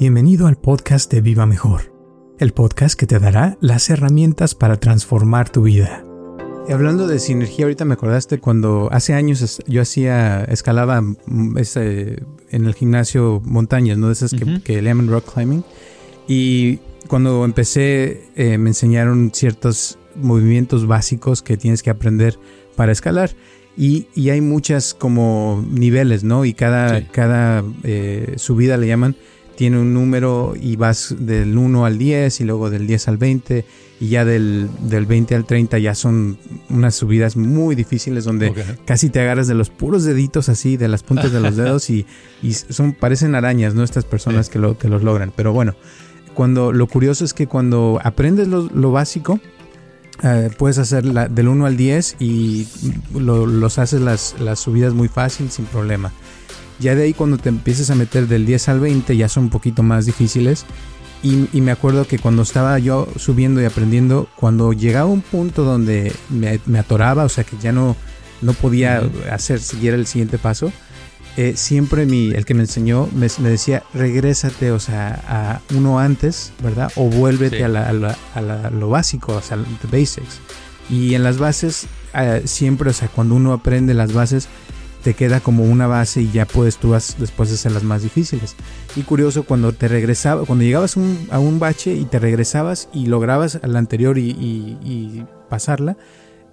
Bienvenido al podcast de Viva Mejor, el podcast que te dará las herramientas para transformar tu vida. Y hablando de sinergia, ahorita me acordaste cuando hace años yo hacía, escalaba mm, ese, en el gimnasio montañas, ¿no? De esas que, que, le llaman rock climbing. Y cuando empecé eh, me enseñaron ciertos movimientos básicos que tienes que aprender para escalar. Y, y hay muchas como niveles, ¿no? Y cada, sí. cada eh, subida le llaman tiene un número y vas del 1 al 10 y luego del 10 al 20 y ya del, del 20 al 30 ya son unas subidas muy difíciles donde okay. casi te agarras de los puros deditos así, de las puntas de los dedos y, y son, parecen arañas, ¿no? Estas personas sí. que, lo, que los logran. Pero bueno, cuando lo curioso es que cuando aprendes lo, lo básico, Uh, puedes hacer la, del 1 al 10 y lo, los haces las, las subidas muy fácil, sin problema. Ya de ahí cuando te empieces a meter del 10 al 20 ya son un poquito más difíciles. Y, y, me acuerdo que cuando estaba yo subiendo y aprendiendo, cuando llegaba un punto donde me, me atoraba, o sea que ya no, no podía hacer, siguiera el siguiente paso, eh, siempre mi, el que me enseñó me, me, decía, regrésate, o sea, a uno antes, ¿verdad? O vuélvete sí. a, la, a, la, a la, lo básico, o sea, the basics. Y en las bases, eh, siempre, o sea, cuando uno aprende las bases, te queda como una base y ya puedes tú después hacer las más difíciles. Y curioso, cuando te regresaba, cuando llegabas un, a un bache y te regresabas y lograbas a la anterior y, y, y pasarla,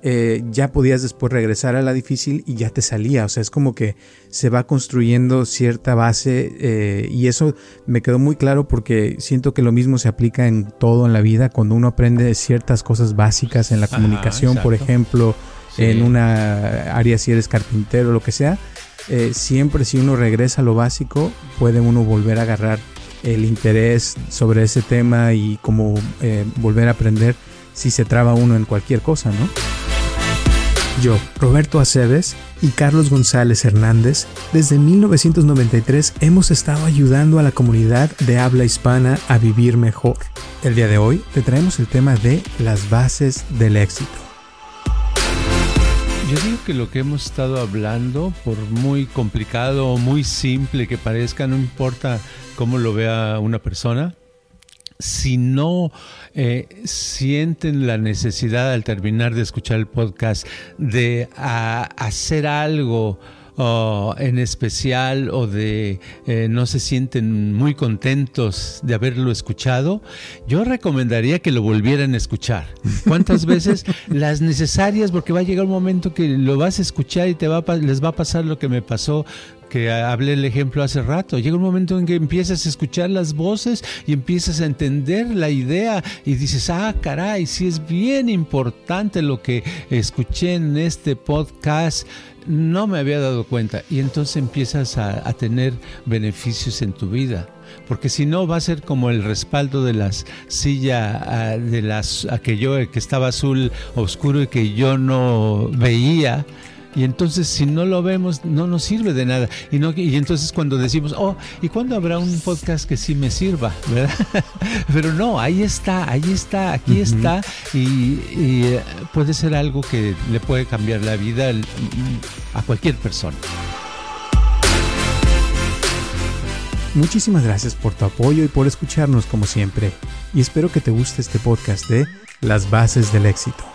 eh, ya podías después regresar a la difícil y ya te salía. O sea, es como que se va construyendo cierta base eh, y eso me quedó muy claro porque siento que lo mismo se aplica en todo en la vida. Cuando uno aprende ciertas cosas básicas en la comunicación, Ajá, por ejemplo, en una área si eres carpintero, lo que sea, eh, siempre si uno regresa a lo básico, puede uno volver a agarrar el interés sobre ese tema y como eh, volver a aprender si se traba uno en cualquier cosa, ¿no? Yo, Roberto Aceves y Carlos González Hernández, desde 1993 hemos estado ayudando a la comunidad de habla hispana a vivir mejor. El día de hoy te traemos el tema de las bases del éxito. Yo digo que lo que hemos estado hablando, por muy complicado o muy simple que parezca, no importa cómo lo vea una persona, si no eh, sienten la necesidad al terminar de escuchar el podcast de a, hacer algo en especial o de eh, no se sienten muy contentos de haberlo escuchado, yo recomendaría que lo volvieran a escuchar. ¿Cuántas veces? Las necesarias, porque va a llegar un momento que lo vas a escuchar y te va a, les va a pasar lo que me pasó que hablé el ejemplo hace rato. Llega un momento en que empiezas a escuchar las voces y empiezas a entender la idea y dices, ah, caray, sí es bien importante lo que escuché en este podcast. No me había dado cuenta. Y entonces empiezas a, tener beneficios en tu vida porque si no va a ser como el respaldo de las silla de las que yo que estaba azul oscuro y que yo no veía y entonces si no lo vemos no nos sirve de nada y no y entonces cuando decimos oh y cuándo habrá un podcast que sí me sirva verdad pero no ahí está ahí está aquí uh -huh. está y, y, puede ser algo que le puede cambiar la vida a cualquier persona Muchísimas gracias por tu apoyo y por escucharnos como siempre. Y espero que te guste este podcast de Las Bases del Éxito.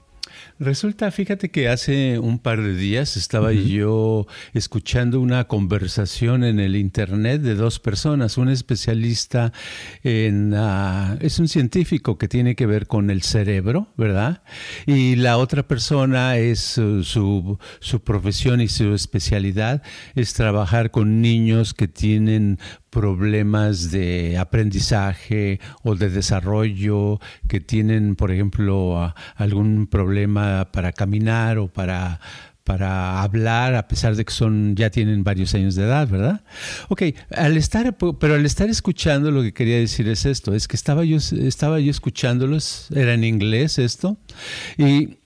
Resulta, fíjate que hace un par de días estaba yo escuchando una conversación en el internet de dos personas, un especialista en, ah, es un científico que tiene que ver con el cerebro, ¿verdad? Y la otra persona es uh, su, su profesión y su especialidad es trabajar con niños que tienen problemas de aprendizaje o de desarrollo, que tienen, por ejemplo, algún problema para caminar o para para hablar a pesar de que son ya tienen varios años de edad, ¿verdad? Ok, al estar pero al estar escuchando lo que quería decir es esto, es que estaba yo estaba yo escuchándolos, era en inglés esto y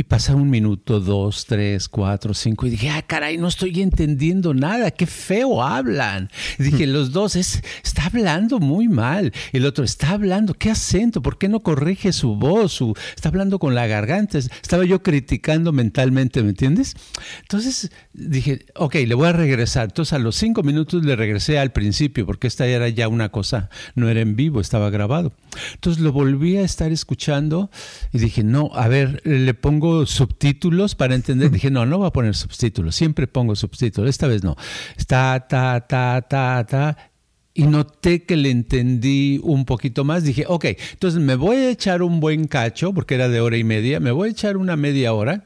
y pasa un minuto, dos, tres, cuatro, cinco, y dije, ah, caray, no estoy entendiendo nada, qué feo hablan. Y dije, los dos, es, está hablando muy mal. El otro, está hablando, qué acento, ¿por qué no corrige su voz? Su, está hablando con la garganta. Estaba yo criticando mentalmente, ¿me entiendes? Entonces dije, ok, le voy a regresar. Entonces a los cinco minutos le regresé al principio, porque esta era ya una cosa, no era en vivo, estaba grabado. Entonces lo volví a estar escuchando y dije, no, a ver, le pongo subtítulos para entender. Dije, no, no voy a poner subtítulos, siempre pongo subtítulos, esta vez no. Está, ta, ta, ta, ta. Y noté que le entendí un poquito más. Dije, ok, entonces me voy a echar un buen cacho, porque era de hora y media, me voy a echar una media hora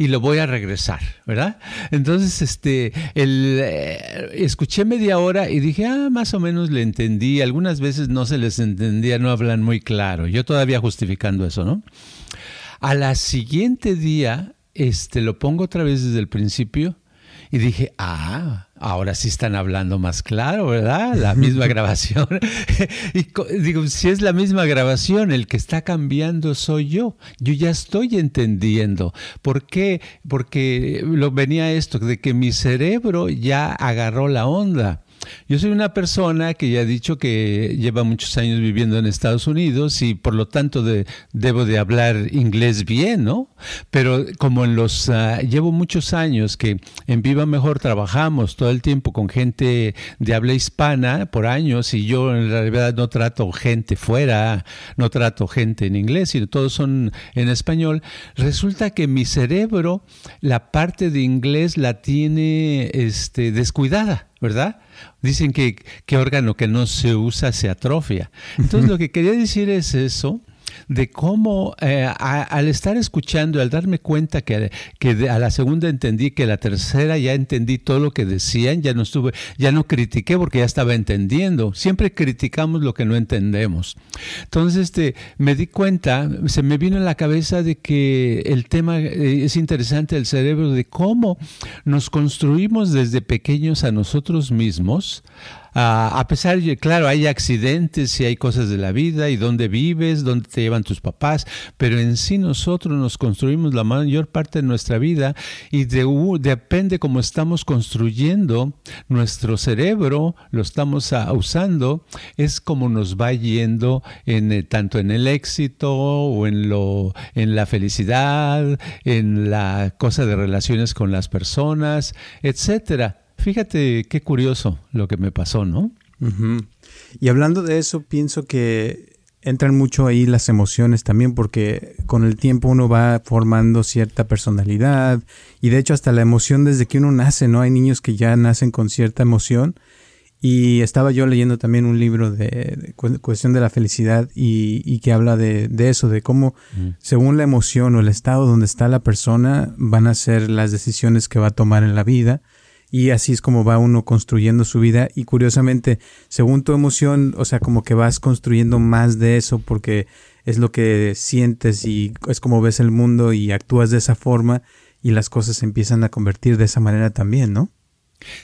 y lo voy a regresar, ¿verdad? Entonces, este, el, eh, escuché media hora y dije, ah, más o menos le entendí. Algunas veces no se les entendía, no hablan muy claro. Yo todavía justificando eso, ¿no? A la siguiente día, este, lo pongo otra vez desde el principio y dije, ah, ahora sí están hablando más claro, ¿verdad? La misma grabación. y digo, si es la misma grabación, el que está cambiando soy yo. Yo ya estoy entendiendo. ¿Por qué? Porque lo venía esto, de que mi cerebro ya agarró la onda. Yo soy una persona que ya he dicho que lleva muchos años viviendo en Estados Unidos y por lo tanto debo de hablar inglés bien, ¿no? Pero como en los ah, llevo muchos años que en Viva Mejor trabajamos todo el tiempo con gente de habla hispana por años y yo en realidad no trato gente fuera, no trato gente en inglés, sino todos son en español, resulta que mi cerebro la parte de inglés la tiene este descuidada, ¿verdad? Dicen que, qué órgano que no se usa se atrofia. Entonces lo que quería decir es eso, de cómo eh, al estar escuchando, al darme cuenta que, que a la segunda entendí, que la tercera ya entendí todo lo que decían, ya no estuve, ya no critiqué porque ya estaba entendiendo. Siempre criticamos lo que no entendemos. Entonces, este, me di cuenta, se me vino en la cabeza de que el tema eh, es interesante el cerebro, de cómo nos construimos desde pequeños a nosotros mismos Ah, a pesar de, claro, hay accidentes y hay cosas de la vida y dónde vives, dónde te llevan tus papás, pero en sí nosotros nos construimos la mayor parte de nuestra vida y de, depende cómo estamos construyendo nuestro cerebro, lo estamos ah, usando, es como nos va yendo en, eh, tanto en el éxito o en, lo, en la felicidad, en la cosa de relaciones con las personas, etcétera. Fíjate qué curioso lo que me pasó, ¿no? Y hablando de eso, pienso que entran mucho ahí las emociones también, porque con el tiempo uno va formando cierta personalidad y de hecho hasta la emoción desde que uno nace, ¿no? Hay niños que ya nacen con cierta emoción. Y estaba yo leyendo también un libro de, cuestión de la felicidad y, que habla de, eso, de cómo según la emoción o el estado donde está la persona van a ser las decisiones que va a tomar en la vida y así es como va uno construyendo su vida y curiosamente, según tu emoción, o sea, como que vas construyendo más de eso porque es lo que sientes y es como ves el mundo y actúas de esa forma y las cosas se empiezan a convertir de esa manera también, ¿no?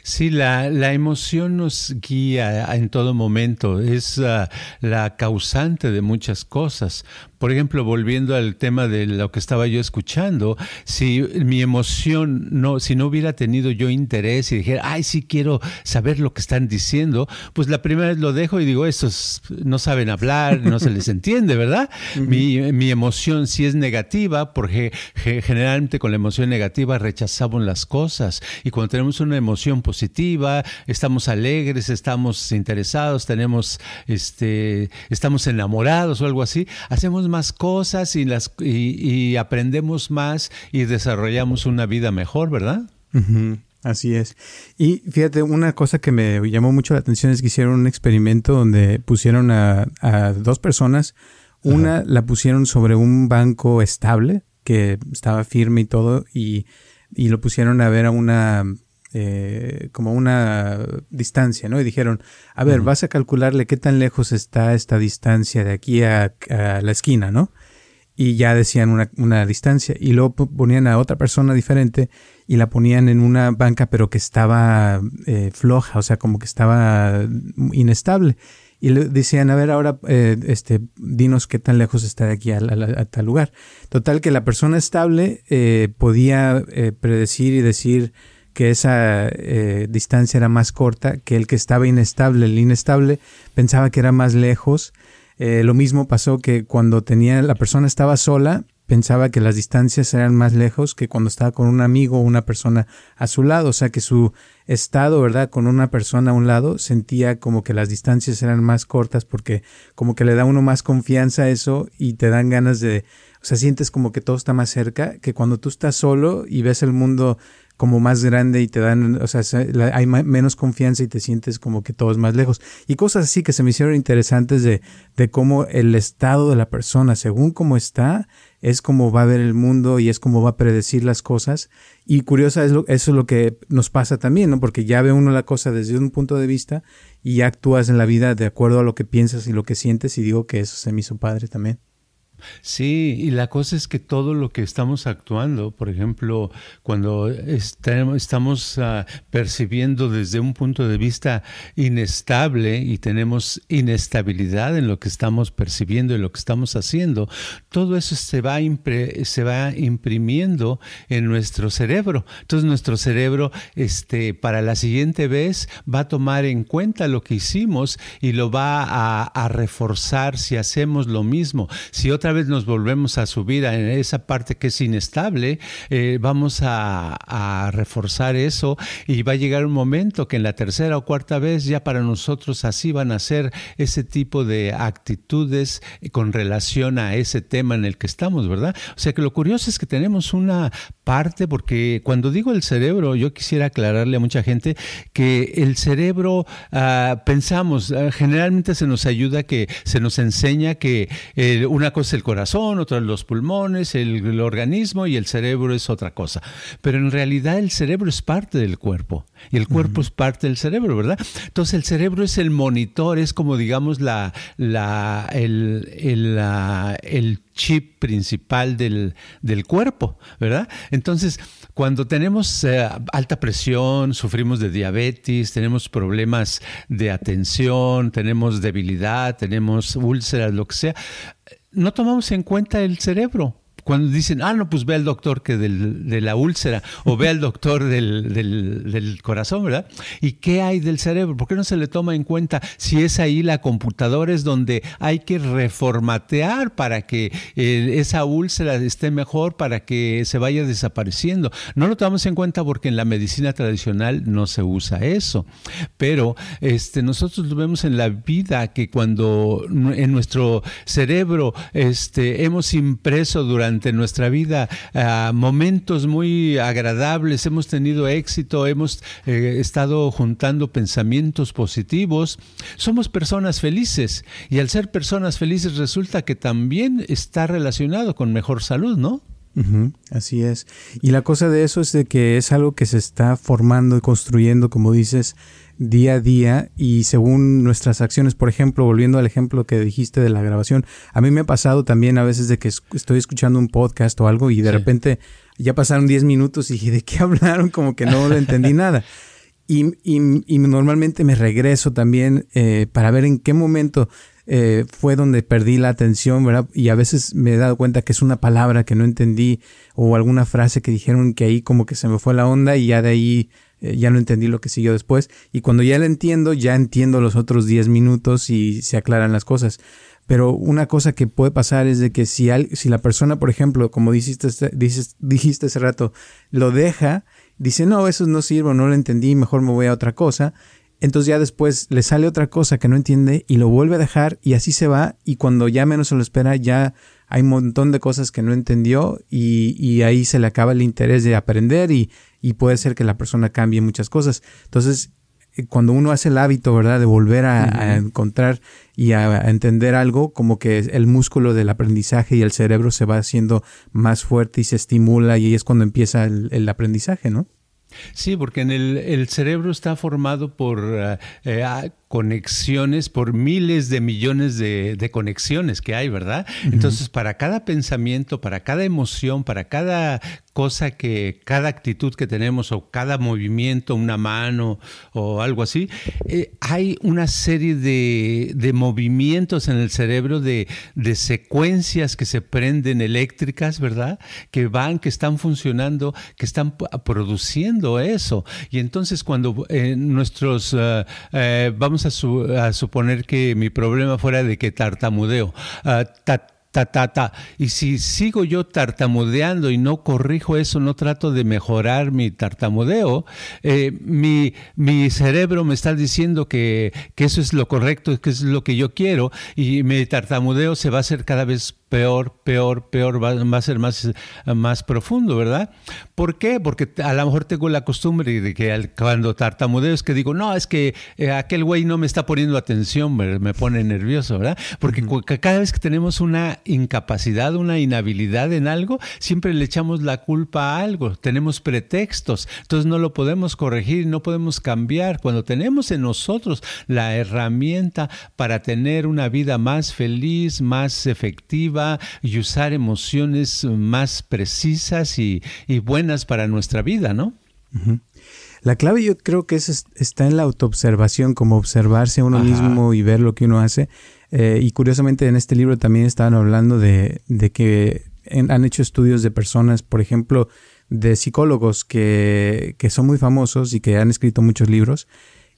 Sí, la, la, emoción nos guía en todo momento, es uh, la causante de muchas cosas. Por ejemplo, volviendo al tema de lo que estaba yo escuchando, si mi emoción no, si no hubiera tenido yo interés y dijera, ay, sí quiero saber lo que están diciendo, pues la primera vez lo dejo y digo, estos no saben hablar, no se les entiende, ¿verdad? mi, mi, emoción si es negativa, porque generalmente con la emoción negativa rechazamos las cosas y cuando tenemos una emoción emoción positiva, estamos alegres, estamos interesados, tenemos, este, estamos enamorados o algo así, hacemos más cosas y, las, y, aprendemos más y desarrollamos una vida mejor, ¿verdad? Así es. Y fíjate, una cosa que me llamó mucho la atención es que hicieron un experimento donde pusieron a, dos personas. Una la pusieron sobre un banco estable, que estaba firme y todo, y, y lo pusieron a ver a una eh, como una distancia, ¿no? Y dijeron, a ver, vas a calcularle qué tan lejos está esta distancia de aquí a, la esquina, ¿no? Y ya decían una, una, distancia. Y luego ponían a otra persona diferente y la ponían en una banca, pero que estaba eh, floja, o sea, como que estaba inestable. Y le decían, a ver, ahora, eh, este, dinos qué tan lejos está de aquí a, tal lugar. Total, que la persona estable podía predecir y decir que esa distancia era más corta, que el que estaba inestable, el inestable, pensaba que era más lejos. lo mismo pasó que cuando tenía, la persona estaba sola, pensaba que las distancias eran más lejos que cuando estaba con un amigo o una persona a su lado, o sea que su estado, ¿verdad? Con una persona a un lado, sentía como que las distancias eran más cortas porque como que le da uno más confianza a eso y te dan ganas de, o sea, sientes como que todo está más cerca que cuando tú estás solo y ves el mundo como más grande y te dan, o sea, hay menos confianza y te sientes como que todo es más lejos. Y cosas así que se me hicieron interesantes de, de cómo el estado de la persona, según cómo está, es como va a ver el mundo y es como va a predecir las cosas. Y curiosa es lo, eso es lo que nos pasa también, ¿no? Porque ya ve uno la cosa desde un punto de vista y actúas en la vida de acuerdo a lo que piensas y lo que sientes y digo que eso se me hizo padre también. Sí, y la cosa es que todo lo que estamos actuando, por ejemplo, cuando estamos ah, percibiendo desde un punto de vista inestable y tenemos inestabilidad en lo que estamos percibiendo y lo que estamos haciendo, todo eso se va, se va imprimiendo en nuestro cerebro. Entonces nuestro cerebro, este, para la siguiente vez, va a tomar en cuenta lo que hicimos y lo va a, a reforzar si hacemos lo mismo. Si otra vez nos volvemos a subir en esa parte que es inestable, eh, vamos a, reforzar eso y va a llegar un momento que en la tercera o cuarta vez ya para nosotros así van a ser ese tipo de actitudes con relación a ese tema en el que estamos, ¿verdad? O sea que lo curioso es que tenemos una parte, porque cuando digo el cerebro, yo quisiera aclararle a mucha gente que el cerebro, ah, pensamos, ah, generalmente se nos ayuda que se nos enseña que eh, una cosa el corazón, otra los pulmones, el, organismo y el cerebro es otra cosa. Pero en realidad el cerebro es parte del cuerpo y el cuerpo es parte del cerebro, ¿verdad? Entonces el cerebro es el monitor, es como digamos la, la, el, el, el chip principal del, del, cuerpo, ¿verdad? Entonces, cuando tenemos eh, alta presión, sufrimos de diabetes, tenemos problemas de atención, tenemos debilidad, tenemos úlceras, lo que sea, no tomamos en cuenta el cerebro cuando dicen, ah, no, pues ve al doctor que del, de la úlcera o ve al doctor del, del, corazón, ¿verdad? ¿Y qué hay del cerebro? ¿Por qué no se le toma en cuenta si es ahí la computadora es donde hay que reformatear para que eh, esa úlcera esté mejor, para que se vaya desapareciendo? No lo tomamos en cuenta porque en la medicina tradicional no se usa eso, pero este, nosotros lo vemos en la vida que cuando en nuestro cerebro este, hemos impreso durante nuestra vida momentos muy agradables, hemos tenido éxito, hemos eh, estado juntando pensamientos positivos, somos personas felices y al ser personas felices resulta que también está relacionado con mejor salud, ¿no? así es. Y la cosa de eso es de que es algo que se está formando y construyendo, como dices, día a día y según nuestras acciones, por ejemplo, volviendo al ejemplo que dijiste de la grabación, a mí me ha pasado también a veces de que estoy escuchando un podcast o algo y de repente ya pasaron 10 minutos y dije, ¿de qué hablaron? Como que no lo entendí nada. Y, y, normalmente me regreso también eh, para ver en qué momento eh, fue donde perdí la atención, ¿verdad? Y a veces me he dado cuenta que es una palabra que no entendí o alguna frase que dijeron que ahí como que se me fue la onda y ya de ahí eh, ya no entendí lo que siguió después. Y cuando ya la entiendo, ya entiendo los otros 10 minutos y se aclaran las cosas. Pero una cosa que puede pasar es de que si, si la persona, por ejemplo, como dijiste, dijiste, dijiste hace rato, lo deja dice, no, eso no sirve, no lo entendí, mejor me voy a otra cosa. Entonces ya después le sale otra cosa que no entiende y lo vuelve a dejar y así se va y cuando ya menos se lo espera ya hay un montón de cosas que no entendió y, ahí se le acaba el interés de aprender y, puede ser que la persona cambie muchas cosas. Entonces, eh, cuando uno hace el hábito, ¿verdad?, de volver a, encontrar y a, entender algo, como que el músculo del aprendizaje y el cerebro se va haciendo más fuerte y se estimula y ahí es cuando empieza el aprendizaje, ¿no? Sí, porque en el, cerebro está formado por eh, eh, conexiones, por miles de millones de, conexiones que hay, ¿verdad? Entonces, para cada pensamiento, para cada emoción, para cada cosa que, cada actitud que tenemos o cada movimiento, una mano o algo así, eh, hay una serie de, movimientos en el cerebro, de, secuencias que se prenden eléctricas, ¿verdad? Que van, que están funcionando, que están produciendo eso. Y entonces cuando eh, nuestros, eh, vamos a, suponer que mi problema fuera de que tartamudeo, ah, ta, Y si sigo yo tartamudeando y no corrijo eso, no trato de mejorar mi tartamudeo, eh, mi, mi, cerebro me está diciendo que, que, eso es lo correcto, que es lo que yo quiero, y mi tartamudeo se va a hacer cada vez peor, peor, peor, va, a ser más, más profundo, ¿verdad? ¿Por qué? Porque a lo mejor tengo la costumbre de que cuando tartamudeo es que digo, no, es que eh, aquel güey no me está poniendo atención, me, pone nervioso, ¿verdad? Porque cada vez que tenemos una incapacidad, una inhabilidad en algo, siempre le echamos la culpa a algo, tenemos pretextos, entonces no lo podemos corregir, no podemos cambiar. Cuando tenemos en nosotros la herramienta para tener una vida más feliz, más efectiva, y usar emociones más precisas y, buenas para nuestra vida, ¿no? La clave yo creo que es, está en la autoobservación, como observarse a uno mismo y ver lo que uno hace. Eh, y curiosamente en este libro también estaban hablando de, que han hecho estudios de personas, por ejemplo, de psicólogos que, que, son muy famosos y que han escrito muchos libros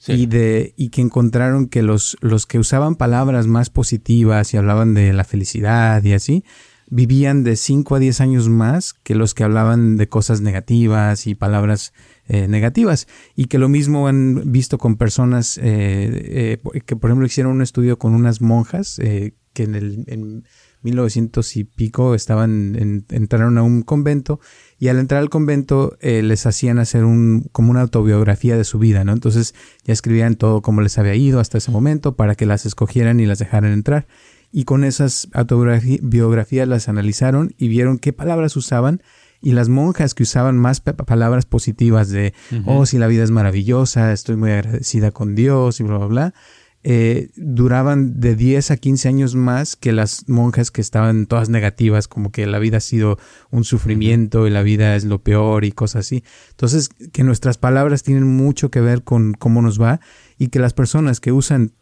y, de, y que encontraron que los, los que usaban palabras más positivas y hablaban de la felicidad y así, vivían de 5 a 10 años más que los que hablaban de cosas negativas y palabras eh, negativas. Y que lo mismo han visto con personas eh, eh, que, por ejemplo, hicieron un estudio con unas monjas que en el en 1900 y pico estaban entraron a un convento y al entrar al convento eh, les hacían hacer un, como una autobiografía de su vida, ¿no? Entonces ya escribían todo cómo les había ido hasta ese momento para que las escogieran y las dejaran entrar. Y con esas autobiografías las analizaron y vieron qué palabras usaban y las monjas que usaban más palabras positivas de, oh, si la vida es maravillosa, estoy muy agradecida con Dios y bla, bla, bla, eh, duraban de 10 a 15 años más que las monjas que estaban todas negativas, como que la vida ha sido un sufrimiento y la vida es lo peor y cosas así. Entonces, que nuestras palabras tienen mucho que ver con cómo nos va y que las personas que usan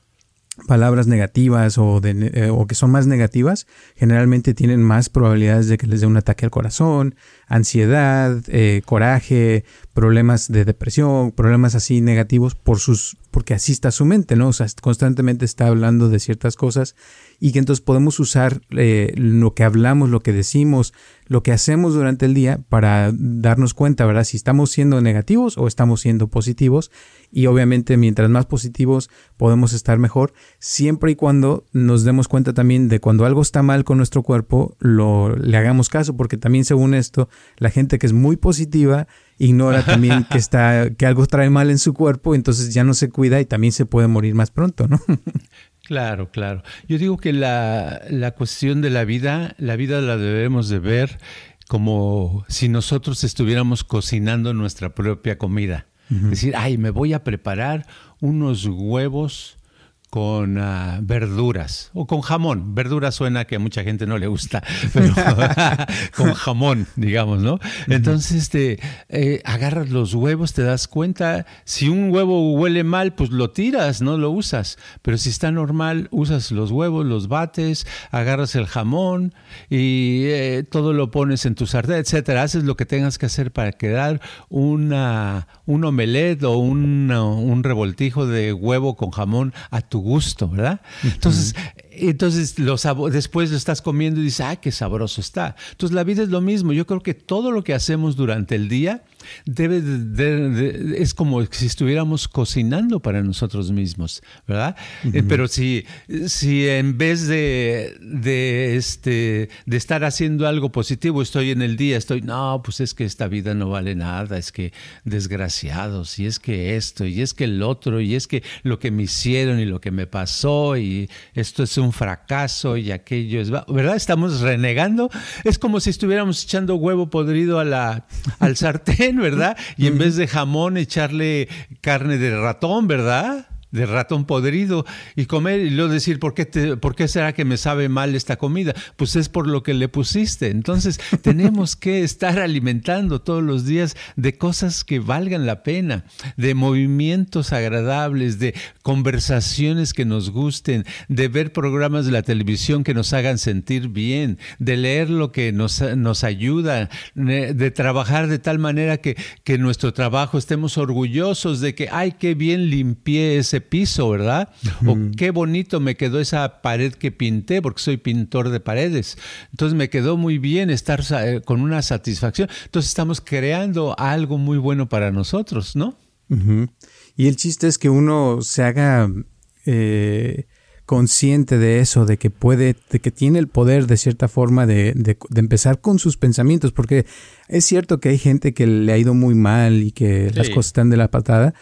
palabras negativas o, de, eh, o que son más negativas, generalmente tienen más probabilidades de que les dé un ataque al corazón, ansiedad, eh, coraje, problemas de depresión, problemas así negativos por sus, porque así está su mente, ¿no? O constantemente está hablando de ciertas cosas y que entonces podemos usar eh, lo que hablamos, lo que decimos, lo que hacemos durante el día para darnos cuenta, ¿verdad? Si estamos siendo negativos o estamos siendo positivos y obviamente mientras más positivos podemos estar mejor, siempre y cuando nos demos cuenta también de cuando algo está mal con nuestro cuerpo, lo, le hagamos caso, porque también según esto, la gente que es muy positiva ignora también que está que algo trae mal en su cuerpo, entonces ya no se cuida y también se puede morir más pronto, ¿no? Claro, claro. Yo digo que la, la cuestión de la vida, la vida la debemos de ver como si nosotros estuviéramos cocinando nuestra propia comida. Es decir, ay, me voy a preparar unos huevos con ah, verduras o con jamón. Verdura suena que a mucha gente no le gusta, pero con jamón, digamos, ¿no? Entonces, este, eh, agarras los huevos, te das cuenta, si un huevo huele mal, pues lo tiras, no lo usas, pero si está normal, usas los huevos, los bates, agarras el jamón y eh, todo lo pones en tu sartén, etcétera. Haces lo que tengas que hacer para quedar una, un omelette o un, un revoltijo de huevo con jamón a tu gusto, ¿verdad? Entonces, entonces lo después lo estás comiendo y dices, ah, qué sabroso está. Entonces la vida es lo mismo. Yo creo que todo lo que hacemos durante el día debe de, es como si estuviéramos cocinando para nosotros mismos, ¿verdad? Eh, pero si, si en vez de, de, este, de estar haciendo algo positivo, estoy en el día, estoy, no, pues es que esta vida no vale nada, es que desgraciados, y es que esto, y es que el otro, y es que lo que me hicieron y lo que me pasó, y esto es un fracaso y aquello es, ¿verdad? Estamos renegando, es como si estuviéramos echando huevo podrido a la, al sartén, ¿verdad? Y en vez de jamón echarle carne de ratón, ¿verdad? De ratón podrido y comer y luego decir, ¿por qué, ¿por qué será que me sabe mal esta comida? Pues es por lo que le pusiste. Entonces tenemos que estar alimentando todos los días de cosas que valgan la pena, de movimientos agradables, de conversaciones que nos gusten, de ver programas de la televisión que nos hagan sentir bien, de leer lo que nos, nos ayuda, de trabajar de tal manera que, que nuestro trabajo estemos orgullosos de que, ay, qué bien limpié ese piso, ¿verdad? O qué bonito me quedó esa pared que pinté, porque soy pintor de paredes. Entonces me quedó muy bien estar eh, con una satisfacción. Entonces estamos creando algo muy bueno para nosotros, ¿no? Y el chiste es que uno se haga eh, consciente de eso, de que puede, de que tiene el poder de cierta forma de, de, empezar con sus pensamientos, porque es cierto que hay gente que le ha ido muy mal y que las cosas están de la patada,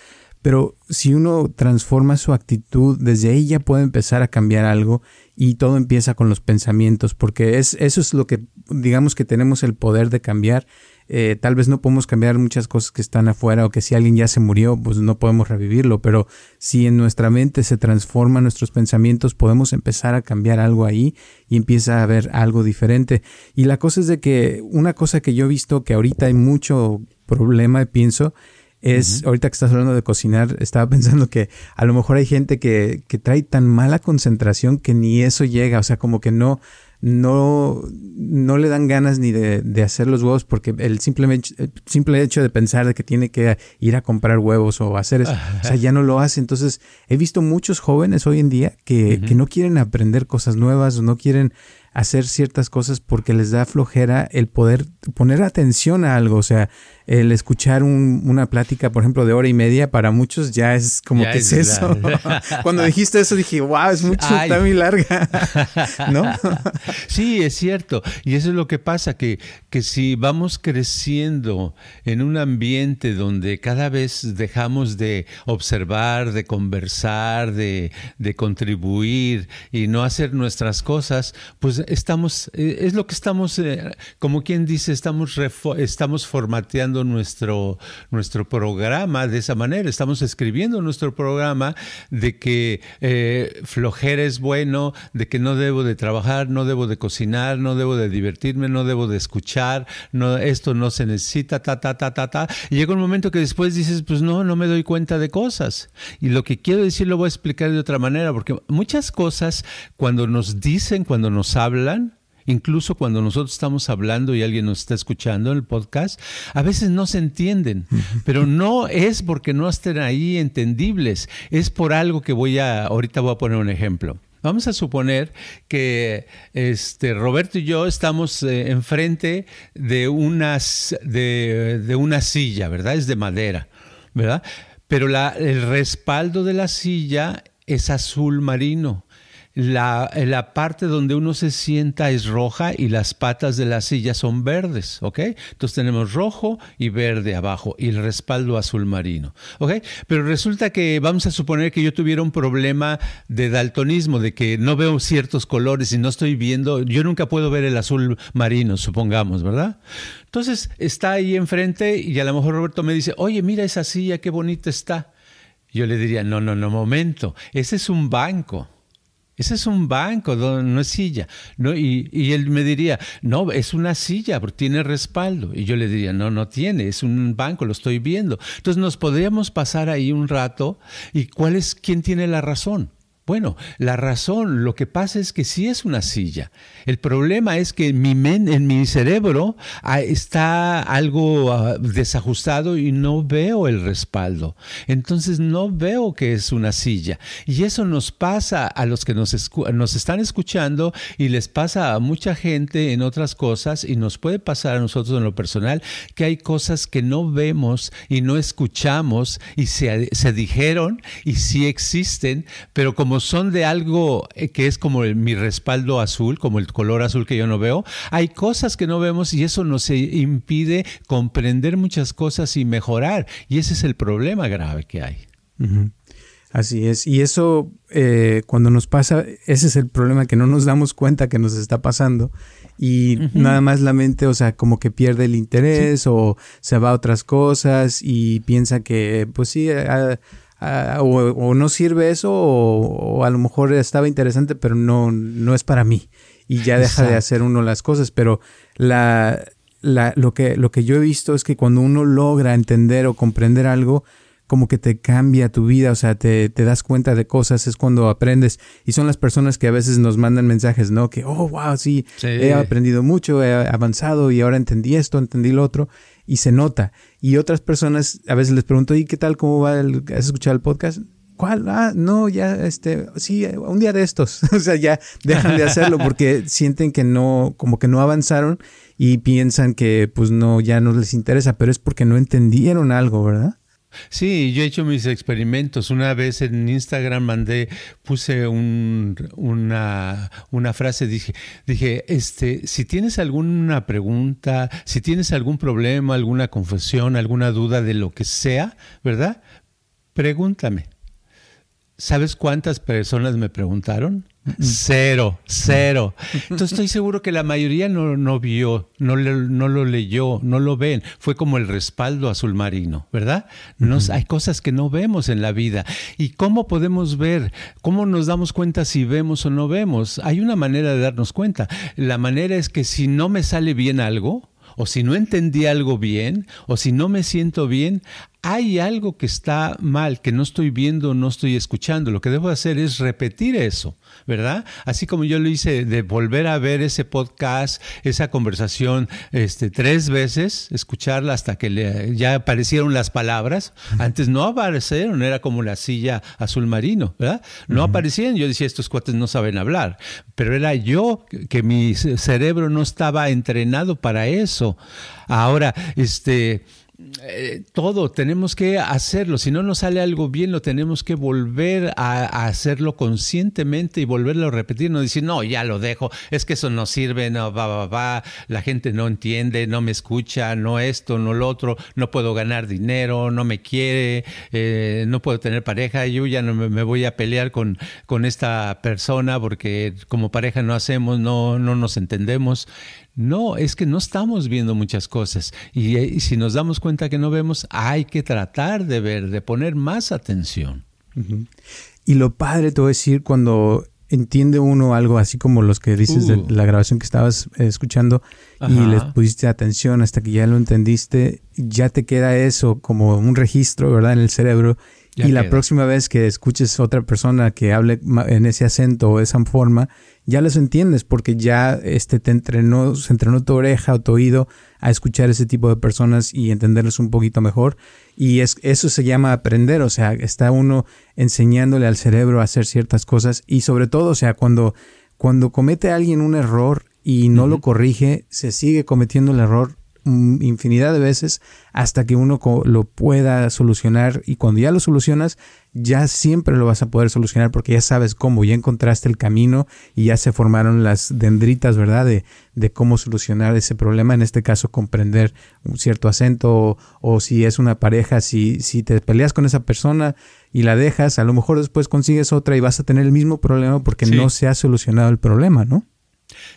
pero si uno transforma su actitud, desde ahí ya puede empezar a cambiar algo y todo empieza con los pensamientos, porque es, eso es lo que digamos que tenemos el poder de cambiar. Eh, tal vez no podemos cambiar muchas cosas que están afuera o que si alguien ya se murió, pues no podemos revivirlo, pero si en nuestra mente se transforman nuestros pensamientos, podemos empezar a cambiar algo ahí y empieza a haber algo diferente. Y la cosa es de que una cosa que yo he visto que ahorita hay mucho problema, pienso, es, ahorita que estás hablando de cocinar, estaba pensando que a lo mejor hay gente que, que trae tan mala concentración que ni eso llega, o sea, como que no, no, no le dan ganas ni de, de hacer los huevos porque el simple, el simple hecho de pensar de que tiene que ir a comprar huevos o hacer eso, o sea, ya no lo hace. Entonces, he visto muchos jóvenes hoy en día que, que no quieren aprender cosas nuevas, o no quieren hacer ciertas cosas porque les da flojera el poder poner atención a algo. O sea, el escuchar una plática, por ejemplo, de hora y media, para muchos ya es como que es, eso. Cuando dijiste eso dije, wow, es mucho, está muy larga. ¿No? sí, es cierto. Y eso es lo que pasa, que, que si vamos creciendo en un ambiente donde cada vez dejamos de observar, de conversar, de, de contribuir y no hacer nuestras cosas, pues estamos, eh, es lo que estamos, eh, como quien dice, estamos, estamos formateando nuestro, nuestro programa de esa manera, estamos escribiendo nuestro programa de que eh, flojera es bueno, de que no debo de trabajar, no debo de cocinar, no debo de divertirme, no debo de escuchar, no, esto no se necesita, ta, ta, ta, ta, ta. Y llega un momento que después dices, pues no, no me doy cuenta de cosas. Y lo que quiero decir lo voy a explicar de otra manera, porque muchas cosas cuando nos dicen, cuando nos hablan, incluso cuando nosotros estamos hablando y alguien nos está escuchando en el podcast, a veces no se entienden, pero no es porque no estén ahí entendibles, es por algo que voy a, ahorita voy a poner un ejemplo. Vamos a suponer que este, Roberto y yo estamos eh, enfrente de, unas, de, de, una silla, ¿verdad? Es de madera, ¿verdad? Pero la, el respaldo de la silla es azul marino la, la, parte donde uno se sienta es roja y las patas de la silla son verdes, ¿ok? Entonces tenemos rojo y verde abajo y el respaldo azul marino, ¿ok? Pero resulta que vamos a suponer que yo tuviera un problema de daltonismo, de que no veo ciertos colores y no estoy viendo, yo nunca puedo ver el azul marino, supongamos, ¿verdad? Entonces está ahí enfrente y a lo mejor Roberto me dice, oye, mira esa silla, qué bonita está. Yo le diría, no, no, no, momento, ese es un banco. Ese es un banco, no es silla. ¿no? Y, él me diría, no, es una silla, tiene respaldo. Y yo le diría, no, no tiene, es un banco, lo estoy viendo. Entonces nos podríamos pasar ahí un rato y cuál es, quién tiene la razón. Bueno, la razón, lo que pasa es que sí es una silla. El problema es que en mi, en mi cerebro ah, está algo ah, desajustado y no veo el respaldo. Entonces no veo que es una silla. Y eso nos pasa a los que nos, nos están escuchando y les pasa a mucha gente en otras cosas y nos puede pasar a nosotros en lo personal que hay cosas que no vemos y no escuchamos y se, se dijeron y sí existen, pero como son de algo eh, que es como mi respaldo azul, como el color azul que yo no veo, hay cosas que no vemos y eso nos impide comprender muchas cosas y mejorar. Y ese es el problema grave que hay. Así es. Y eso, eh, cuando nos pasa, ese es el problema, que no nos damos cuenta que nos está pasando. Y nada más la mente, o sea, como que pierde el interés o se va a otras cosas y piensa que, pues sí, Ah, o, no sirve eso o, a lo mejor estaba interesante pero no, no es para mí y ya deja de hacer uno las cosas pero la, la, lo, que, lo que yo he visto es que cuando uno logra entender o comprender algo como que te cambia tu vida, o sea, te, te, das cuenta de cosas, es cuando aprendes. Y son las personas que a veces nos mandan mensajes, ¿no? Que, oh, wow, sí, he aprendido mucho, he avanzado y ahora entendí esto, entendí lo otro y se nota. Y otras personas, a veces les pregunto, ¿y qué tal? ¿Cómo va? El, ¿Has escuchado el podcast? ¿Cuál? Ah, no, ya, este, sí, un día de estos. o sea, ya dejan de hacerlo porque sienten que no, como que no avanzaron y piensan que pues no, ya no les interesa, pero es porque no entendieron algo, ¿verdad? Sí, yo he hecho mis experimentos. Una vez en Instagram mandé, puse una, una, frase, dije, dije, este, si tienes alguna pregunta, si tienes algún problema, alguna confesión, alguna duda de lo que sea, ¿verdad? Pregúntame. ¿Sabes cuántas personas me preguntaron? Cero, cero. Entonces estoy seguro que la mayoría no, no vio, no, no, lo leyó, no lo ven. Fue como el respaldo azul marino, ¿verdad? Nos, hay cosas que no vemos en la vida. ¿Y cómo podemos ver? ¿Cómo nos damos cuenta si vemos o no vemos? Hay una manera de darnos cuenta. La manera es que si no me sale bien algo, o si no entendí algo bien, o si no me siento bien, hay algo que está mal, que no estoy viendo, no estoy escuchando. Lo que debo hacer es repetir eso, ¿verdad? Así como yo lo hice de volver a ver ese podcast, esa conversación este, tres veces, escucharla hasta que ya aparecieron las palabras. Antes no aparecieron, era como la silla azul marino, ¿verdad? No aparecían. Yo decía, estos cuates no saben hablar. Pero era yo que mi cerebro no estaba entrenado para eso. Ahora, este eh, todo tenemos que hacerlo. Si no nos sale algo bien, lo tenemos que volver a, hacerlo conscientemente y volverlo a repetir. No decir, no, ya lo dejo, es que eso no sirve, no, va, va, va, la gente no entiende, no me escucha, no esto, no lo otro, no puedo ganar dinero, no me quiere, eh, no puedo tener pareja, yo ya no me, voy a pelear con, con esta persona porque como pareja no hacemos, no, no nos entendemos. No, es que no estamos viendo muchas cosas y, eh, si nos damos cuenta que no vemos, hay que tratar de ver, de poner más atención. Y lo padre, te voy a decir, cuando entiende uno algo así como los que dices de uh. la grabación que estabas eh, escuchando y le pusiste atención hasta que ya lo entendiste, ya te queda eso como un registro, ¿verdad? En el cerebro y la próxima vez que escuches otra persona que hable en ese acento o esa forma, ya los entiendes porque ya este te entrenó, se entrenó tu oreja o tu oído a escuchar ese tipo de personas y entenderlos un poquito mejor. Y es, eso se llama aprender, o sea, está uno enseñándole al cerebro a hacer ciertas cosas y sobre todo, o sea, cuando, cuando comete alguien un error y no lo corrige, se sigue cometiendo el error infinidad de veces hasta que uno lo pueda solucionar y cuando ya lo solucionas ya siempre lo vas a poder solucionar porque ya sabes cómo, ya encontraste el camino y ya se formaron las dendritas, ¿verdad? De, de cómo solucionar ese problema, en este caso comprender un cierto acento o, si es una pareja, si, si te peleas con esa persona y la dejas, a lo mejor después consigues otra y vas a tener el mismo problema porque no se ha solucionado el problema, ¿no?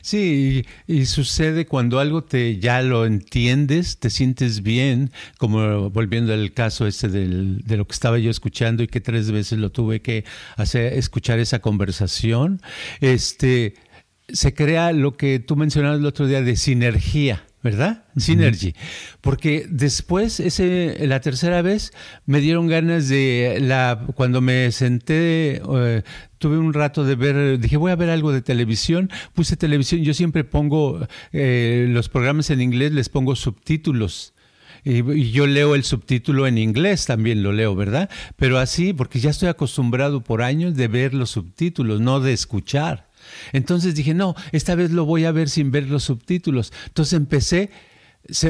Sí, y, sucede cuando algo te ya lo entiendes, te sientes bien, como volviendo al caso este de lo que estaba yo escuchando y que tres veces lo tuve que hacer, escuchar esa conversación, este, se crea lo que tú mencionabas el otro día de sinergia. ¿Verdad? Synergy. Porque después, ese, la tercera vez, me dieron ganas de, la, cuando me senté, eh, tuve un rato de ver, dije, voy a ver algo de televisión, puse televisión, yo siempre pongo eh, los programas en inglés, les pongo subtítulos. Y, yo leo el subtítulo en inglés, también lo leo, ¿verdad? Pero así, porque ya estoy acostumbrado por años de ver los subtítulos, no de escuchar. Entonces dije, no, esta vez lo voy a ver sin ver los subtítulos. Entonces empecé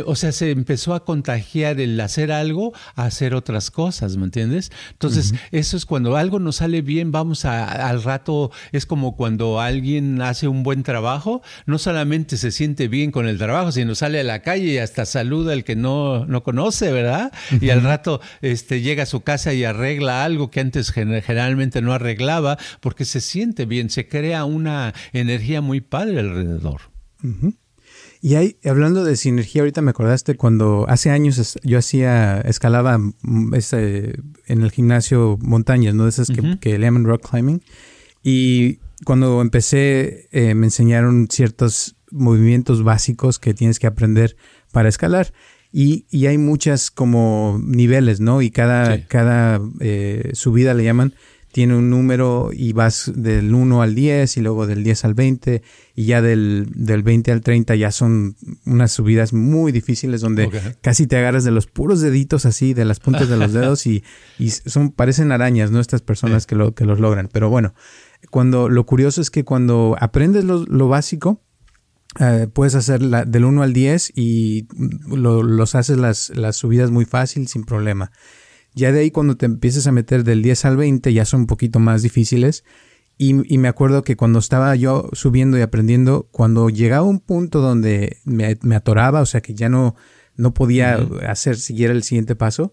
o sea, se empezó a contagiar el hacer algo a hacer otras cosas, ¿me entiendes? Entonces, eso es cuando algo nos sale bien, vamos a, al rato, es como cuando alguien hace un buen trabajo, no solamente se siente bien con el trabajo, sino sale a la calle y hasta saluda al que no, no conoce, ¿verdad? Y al rato este, llega a su casa y arregla algo que antes generalmente no arreglaba, porque se siente bien, se crea una energía muy padre alrededor. Y hay, hablando de sinergia, ahorita me acordaste cuando hace años yo hacía, escalaba mm, ese, en el gimnasio montañas, ¿no? De esas que, le llaman rock climbing. Y cuando empecé, eh, me enseñaron ciertos movimientos básicos que tienes que aprender para escalar. Y, y hay muchas como niveles, ¿no? Y cada, cada eh, subida le llaman tiene un número y vas del 1 al 10 y luego del 10 al 20 y ya del, del 20 al 30 ya son unas subidas muy difíciles donde casi te agarras de los puros deditos así, de las puntas de los dedos y, y son, parecen arañas, ¿no? Estas personas que, lo, que los logran. Pero bueno, cuando lo curioso es que cuando aprendes lo, lo básico, eh, puedes hacer la, del 1 al 10 y los haces las, las subidas muy fácil, sin problema. Ya de ahí cuando te empieces a meter del 10 al 20 ya son un poquito más difíciles. Y, me acuerdo que cuando estaba yo subiendo y aprendiendo, cuando llegaba un punto donde me, atoraba, o sea que ya no, no podía hacer siquiera el siguiente paso,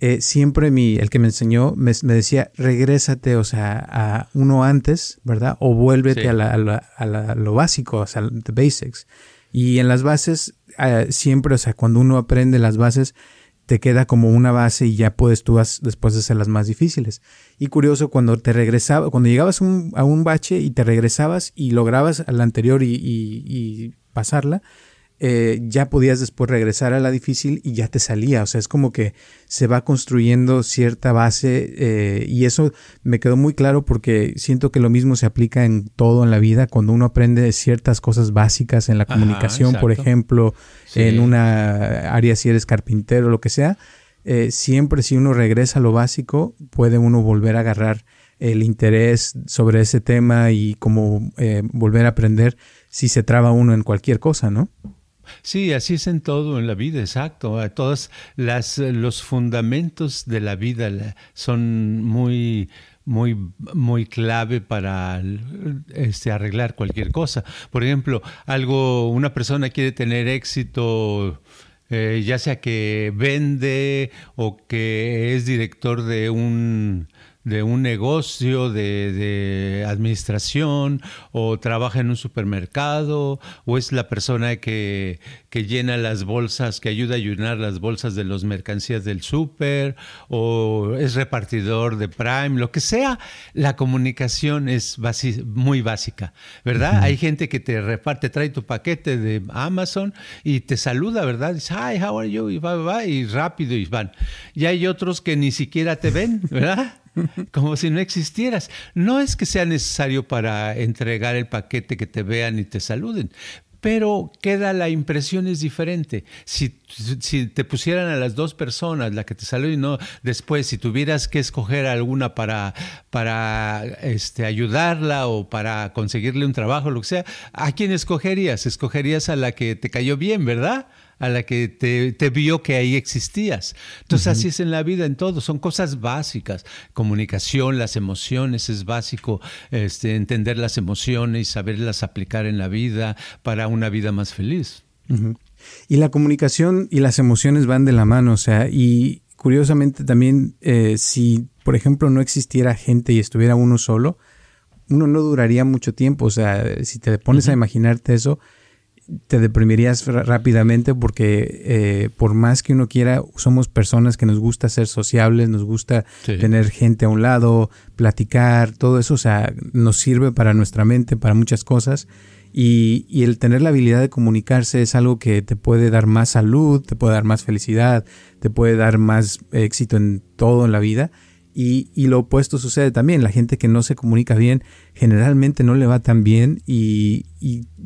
eh, siempre mi, el que me enseñó me, decía, regrésate, o sea, a uno antes, ¿verdad? O vuélvete a, la, lo básico, o sea, the basics. Y en las bases, eh, siempre, o sea, cuando uno aprende las bases, te queda como una base y ya puedes tú después hacer las más difíciles. Y curioso, cuando te regresaba, cuando llegabas a un bache y te regresabas y lograbas a la anterior y pasarla, eh, ya podías después regresar a la difícil y ya te salía. O sea, es como que se va construyendo cierta base eh, y eso me quedó muy claro porque siento que lo mismo se aplica en todo en la vida. Cuando uno aprende ciertas cosas básicas en la comunicación, por ejemplo, en una área si eres carpintero, o lo que sea, eh, siempre si uno regresa a lo básico, puede uno volver a agarrar el interés sobre ese tema y como volver a aprender si se traba uno en cualquier cosa, ¿no? Sí, así es en todo en la vida, exacto. Todos las, los fundamentos de la vida son muy, muy, muy clave para este, arreglar cualquier cosa. Por ejemplo, algo, una persona quiere tener éxito, eh, ya sea que vende o que es director de un de un negocio de, administración o trabaja en un supermercado o es la persona que, que, llena las bolsas, que ayuda a llenar las bolsas de las mercancías del súper o es repartidor de Prime, lo que sea, la comunicación es muy básica, ¿verdad? Hay gente que te reparte, trae tu paquete de Amazon y te saluda, ¿verdad? Dice, hi, how are you? Y va, va, y rápido y van. Y hay otros que ni siquiera te ven, ¿verdad? como si no existieras. No es que sea necesario para entregar el paquete que te vean y te saluden, pero queda la impresión es diferente. Si, si, te pusieran a las dos personas, la que te saluda y no después, si tuvieras que escoger alguna para, para este, ayudarla o para conseguirle un trabajo, lo que sea, ¿a quién escogerías? Escogerías a la que te cayó bien, ¿verdad? A la que te, vio que ahí existías. Entonces así es en la vida, en todo, son cosas básicas. Comunicación, las emociones, es básico este, entender las emociones y saberlas aplicar en la vida para una vida más feliz. Y la comunicación y las emociones van de la mano, o sea, y curiosamente también eh, si, por ejemplo, no existiera gente y estuviera uno solo, uno no duraría mucho tiempo, o sea, si te pones a imaginarte eso, te deprimirías rápidamente porque eh, por más que uno quiera, somos personas que nos gusta ser sociables, nos gusta tener gente a un lado, platicar, todo eso, o sea, nos sirve para nuestra mente, para muchas cosas. Y, el tener la habilidad de comunicarse es algo que te puede dar más salud, te puede dar más felicidad, te puede dar más éxito en todo en la vida. Y, lo opuesto sucede también. La gente que no se comunica bien generalmente no le va tan bien y,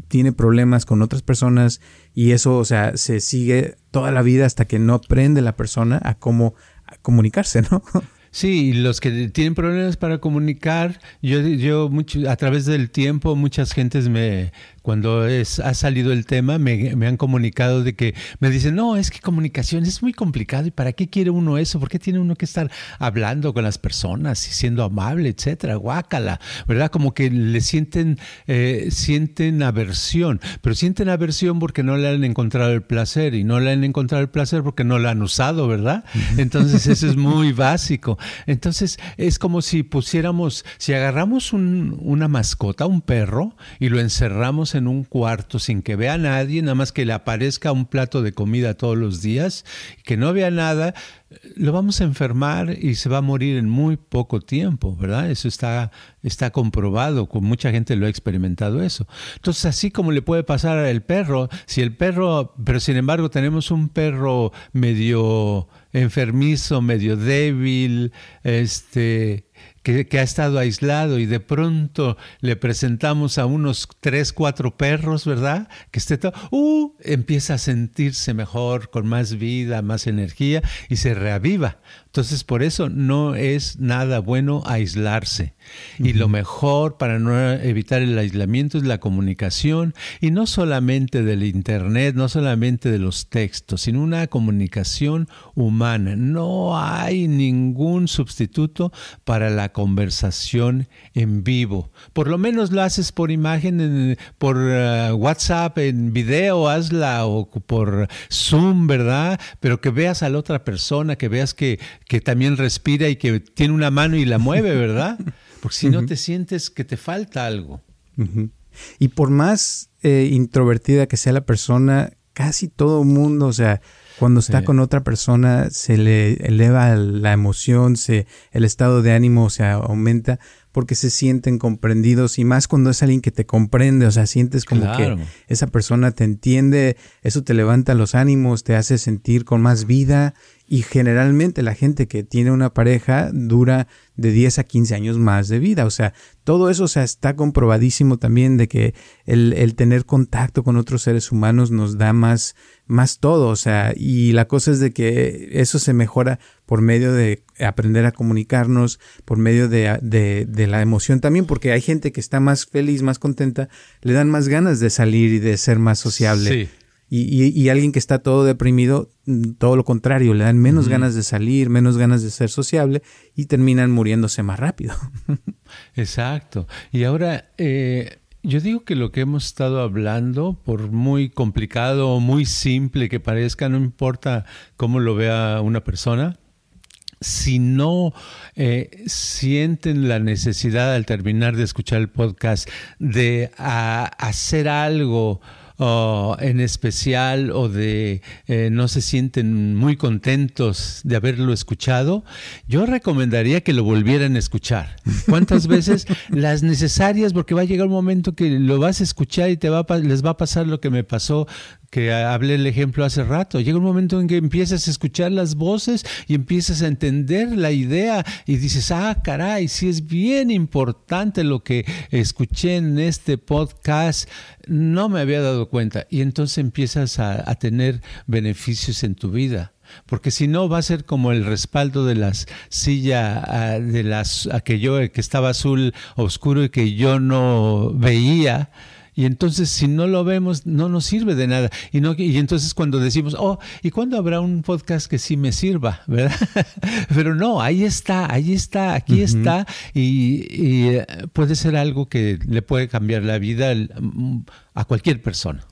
tiene problemas con otras personas y eso, o sea, se sigue toda la vida hasta que no aprende la persona a cómo comunicarse, ¿no? Sí, los que tienen problemas para comunicar, yo, yo mucho, a través del tiempo muchas gentes me, cuando es, ha salido el tema, me, me, han comunicado de que me dicen, no, es que comunicación es muy complicado y para qué quiere uno eso, por qué tiene uno que estar hablando con las personas y siendo amable, etcétera, guácala, ¿verdad? Como que le sienten, eh, sienten aversión, pero sienten aversión porque no le han encontrado el placer y no le han encontrado el placer porque no lo han usado, ¿verdad? Entonces eso es muy básico. Entonces es como si pusiéramos, si agarramos un, una mascota, un perro, y lo encerramos en un cuarto sin que vea a nadie, nada más que le aparezca un plato de comida todos los días, que no vea nada, lo vamos a enfermar y se va a morir en muy poco tiempo, ¿verdad? Eso está, está comprobado, con mucha gente lo ha experimentado eso. Entonces, así como le puede pasar al perro, si el perro, pero sin embargo tenemos un perro medio enfermizo, medio débil, este, que, ha estado aislado y de pronto le presentamos a unos tres, cuatro perros, ¿verdad? Que esté todo, uh, empieza a sentirse mejor, con más vida, más energía y se reaviva. Entonces, por eso no es nada bueno aislarse. Y lo mejor para no evitar el aislamiento es la comunicación, y no solamente del Internet, no solamente de los textos, sino una comunicación humana. No hay ningún sustituto para la conversación en vivo. Por lo menos lo haces por imagen, por eh, WhatsApp, en video, hazla, o por Zoom, ¿verdad? Pero que veas a la otra persona, que veas que que también respira y que tiene una mano y la mueve, ¿verdad? Porque si no te sientes que te falta algo. Y por más eh, introvertida que sea la persona, casi todo mundo, o sea, cuando está con otra persona se le eleva la emoción, se, el estado de ánimo se aumenta porque se sienten comprendidos y más cuando es alguien que te comprende, o sea, sientes como que esa persona te entiende, eso te levanta los ánimos, te hace sentir con más vida y generalmente la gente que tiene una pareja dura de 10 a 15 años más de vida. O sea, todo eso está comprobadísimo también de que el, tener contacto con otros seres humanos nos da más, más todo. O sea, y la cosa es de que eso se mejora por medio de aprender a comunicarnos, por medio de, de, la emoción también, porque hay gente que está más feliz, más contenta, le dan más ganas de salir y de ser más sociable. Sí. Y, y, alguien que está todo deprimido, mm, todo lo contrario, le dan menos ganas de salir, menos ganas de ser sociable y terminan muriéndose más rápido. Exacto. Y ahora, eh, yo digo que lo que hemos estado hablando, por muy complicado o muy simple que parezca, no importa cómo lo vea una persona, si no eh, sienten la necesidad al terminar de escuchar el podcast de hacer algo, en especial o de eh, no se sienten muy contentos de haberlo escuchado, yo recomendaría que lo volvieran a escuchar. ¿Cuántas veces? Las necesarias, porque va a llegar un momento que lo vas a escuchar y te va les va a pasar lo que me pasó que hablé el ejemplo hace rato. Llega un momento en que empiezas a escuchar las voces y empiezas a entender la idea y dices, ah, caray, sí es bien importante lo que escuché en este podcast, no me había dado cuenta. Y entonces empiezas a, tener beneficios en tu vida porque si no va a ser como el respaldo de las silla de las aquello que estaba azul oscuro y que yo no veía y entonces si no lo vemos, no nos sirve de nada. Y, no, y entonces cuando decimos, oh, ¿y cuándo habrá un podcast que sí me sirva? ¿Verdad? Pero no, ahí está, ahí está, aquí está. Y, eh, puede ser algo que le puede cambiar la vida a cualquier persona.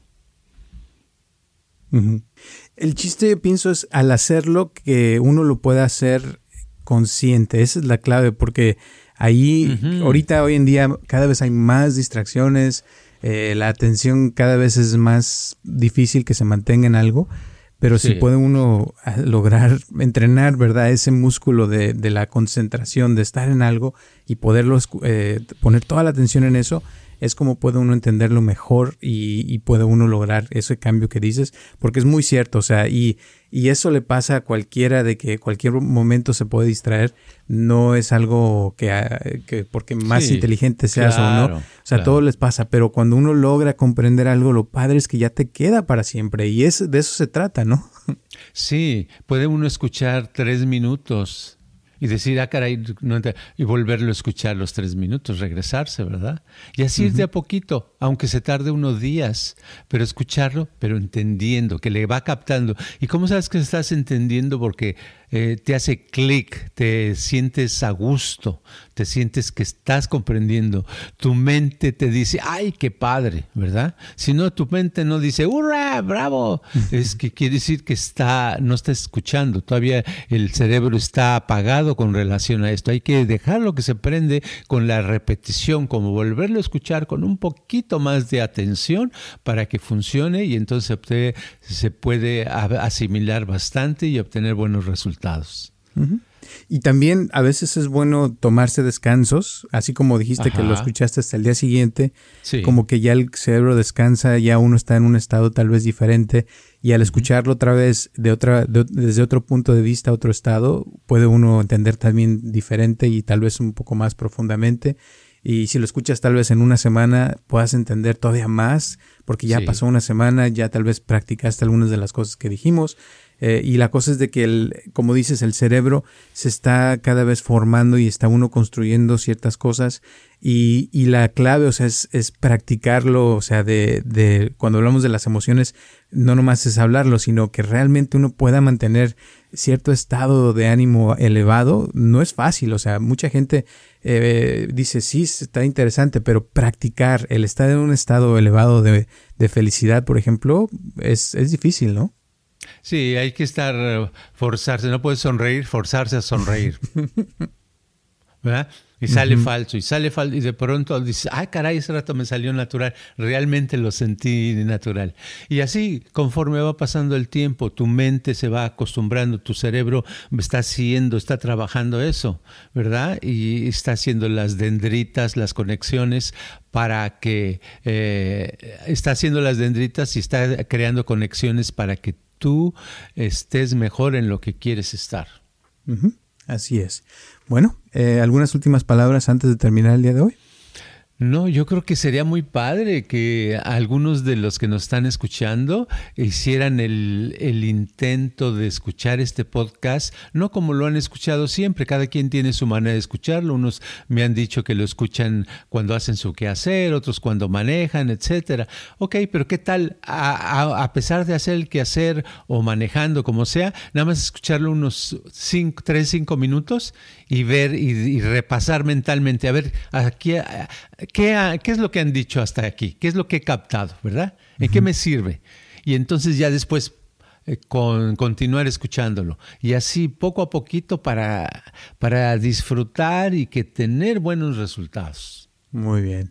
El chiste, pienso, es al hacerlo que uno lo pueda hacer consciente. Esa es la clave, porque ahí, ahorita, hoy en día, cada vez hay más distracciones, eh, la atención cada vez es más difícil que se mantenga en algo, pero si puede uno ah, lograr entrenar, ¿verdad? Ese músculo de, la concentración, de estar en algo y poderlo eh, poner toda la atención en eso, es como puede uno entenderlo mejor y, y puede uno lograr ese cambio que dices, porque es muy cierto, o sea, y, y eso le pasa a cualquiera de que cualquier momento se puede distraer, no es algo que, ah, que porque más inteligente seas o no, o sea, todo les pasa, pero cuando uno logra comprender algo, lo padre es que ya te queda para siempre y es, de eso se trata, ¿no? Sí, puede uno escuchar tres minutos y decir, ah, caray, y volverlo a escuchar los tres minutos, regresarse, ¿verdad? Y así ir de a poquito, aunque se tarde unos días, pero escucharlo, pero entendiendo, que le va captando. ¿Y cómo sabes que estás entendiendo? Porque eh, te hace clic, te sientes a gusto, te sientes que estás comprendiendo. Tu mente te dice, ay, qué padre, ¿verdad? Si no, tu mente no dice, ¡hurra, bravo! es que quiere decir que está, no está escuchando. Todavía el cerebro está apagado con relación a esto. Hay que dejarlo que se prende con la repetición, como volverlo a escuchar con un poquito más de atención para que funcione y entonces se puede asimilar bastante y obtener buenos resultados. Y también a veces es bueno tomarse descansos, así como dijiste que lo escuchaste hasta el día siguiente, como que ya el cerebro descansa, ya uno está en un estado tal vez diferente y al escucharlo otra vez de otra, desde otro punto de vista, otro estado, puede uno entender también diferente y tal vez un poco más profundamente. Y si lo escuchas tal vez en una semana, puedas entender todavía más, porque ya pasó una semana, ya tal vez practicaste algunas de las cosas que dijimos eh, y la cosa es de que, el, como dices, el cerebro se está cada vez formando y está uno construyendo ciertas cosas y, y la clave, o sea, es, es, practicarlo, o sea, de, de cuando hablamos de las emociones, no nomás es hablarlo, sino que realmente uno pueda mantener cierto estado de ánimo elevado, no es fácil, o sea, mucha gente eh, dice, sí, está interesante, pero practicar el estar en un estado elevado de, de felicidad, por ejemplo, es, es difícil, ¿no? Sí, hay que estar, eh, forzarse, no puedes sonreír, forzarse a sonreír. ¿Verdad? Y sale falso, y sale falso, y de pronto dices, ay caray, ese rato me salió natural, realmente lo sentí natural. Y así, conforme va pasando el tiempo, tu mente se va acostumbrando, tu cerebro está haciendo, está trabajando eso, ¿verdad? Y está haciendo las dendritas, las conexiones para que, eh, está haciendo las dendritas y está creando conexiones para que tú estés mejor en lo que quieres estar. Así es. Bueno, eh, ¿algunas últimas palabras antes de terminar el día de hoy? No, yo creo que sería muy padre que algunos de los que nos están escuchando hicieran el, el, intento de escuchar este podcast, no como lo han escuchado siempre, cada quien tiene su manera de escucharlo, unos me han dicho que lo escuchan cuando hacen su quehacer, otros cuando manejan, etcétera. Ok, pero ¿qué tal a, a, pesar de hacer el quehacer o manejando, como sea, nada más escucharlo unos cinco, tres, cinco minutos y ver y, y repasar mentalmente, a ver, aquí ¿qué, es lo que han dicho hasta aquí? ¿Qué es lo que he captado? ¿Verdad? ¿En qué me sirve? Y entonces ya después eh, con, continuar escuchándolo. Y así poco a poquito para, para disfrutar y que tener buenos resultados. Muy bien.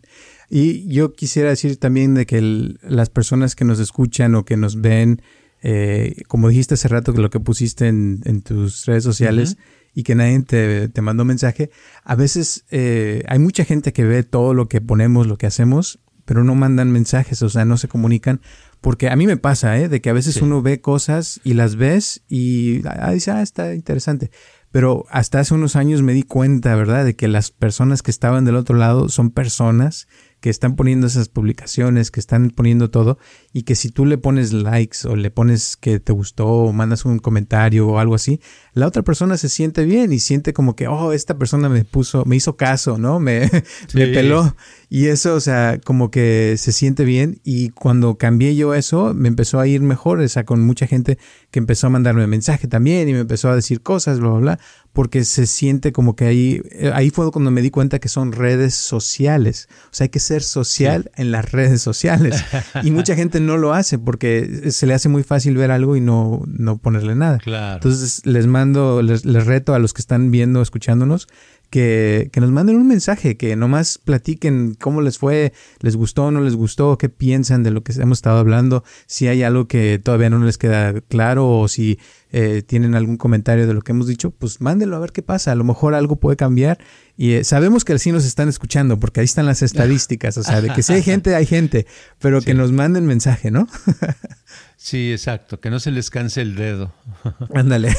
Y yo quisiera decir también de que las personas que nos escuchan o que nos ven, eh, como dijiste hace rato que lo que pusiste en, tus redes sociales, y que nadie te, te mandó mensaje, a veces eh, hay mucha gente que ve todo lo que ponemos, lo que hacemos, pero no mandan mensajes, o sea, no se comunican. Porque a mí me pasa, ¿eh? De que a veces uno ve cosas y las ves y ah, dice, ah, está interesante. Pero hasta hace unos años me di cuenta, ¿verdad? De que las personas que estaban del otro lado son personas que están poniendo esas publicaciones, que están poniendo todo, y que si tú le pones likes o le pones que te gustó o mandas un comentario o algo así, la otra persona se siente bien y siente como que, oh, esta persona me puso, me hizo caso, ¿no? Me, me peló. Y eso, o sea, como que se siente bien. Y cuando cambié yo eso, me empezó a ir mejor, o sea, con mucha gente que empezó a mandarme mensaje también y me empezó a decir cosas, bla, bla, bla, porque se siente como que ahí, eh, ahí fue cuando me di cuenta que son redes sociales. O sea, hay que ser social en las redes sociales. Y mucha gente no lo hace porque se le hace muy fácil ver algo y no, no ponerle nada. Entonces les mando, les, les reto a los que están viendo, escuchándonos, que, que, nos manden un mensaje, que nomás platiquen cómo les fue, les gustó o no les gustó, qué piensan de lo que hemos estado hablando, si hay algo que todavía no les queda claro o si eh, tienen algún comentario de lo que hemos dicho, pues mándenlo a ver qué pasa, a lo mejor algo puede cambiar y eh, sabemos que sí nos están escuchando porque ahí están las estadísticas, o sea, de que si hay gente, hay gente, pero que nos manden mensaje, ¿no? Sí, exacto, que no se les canse el dedo. Ándale.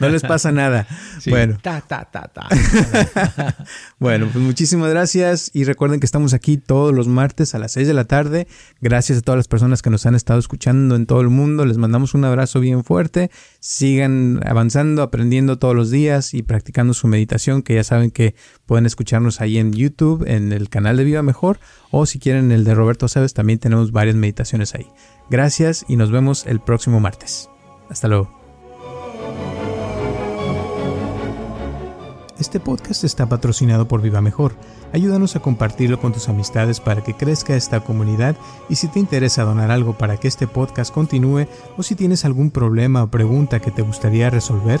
no les pasa nada. Bueno. Ta, ta, ta, ta. bueno, pues muchísimas gracias y recuerden que estamos aquí todos los martes a las 6 de la tarde. Gracias a todas las personas que nos han estado escuchando en todo el mundo. Les mandamos un abrazo bien fuerte. Sigan avanzando, aprendiendo todos los días y practicando su meditación, que ya saben que pueden escucharnos ahí en YouTube, en el canal de Viva Mejor, o si quieren el de Roberto Sabes, también tenemos varias meditaciones ahí. Gracias y nos vemos el próximo martes. Hasta luego. Este podcast está patrocinado por Viva Mejor. Ayúdanos a compartirlo con tus amistades para que crezca esta comunidad y si te interesa donar algo para que este podcast continúe o si tienes algún problema o pregunta que te gustaría resolver,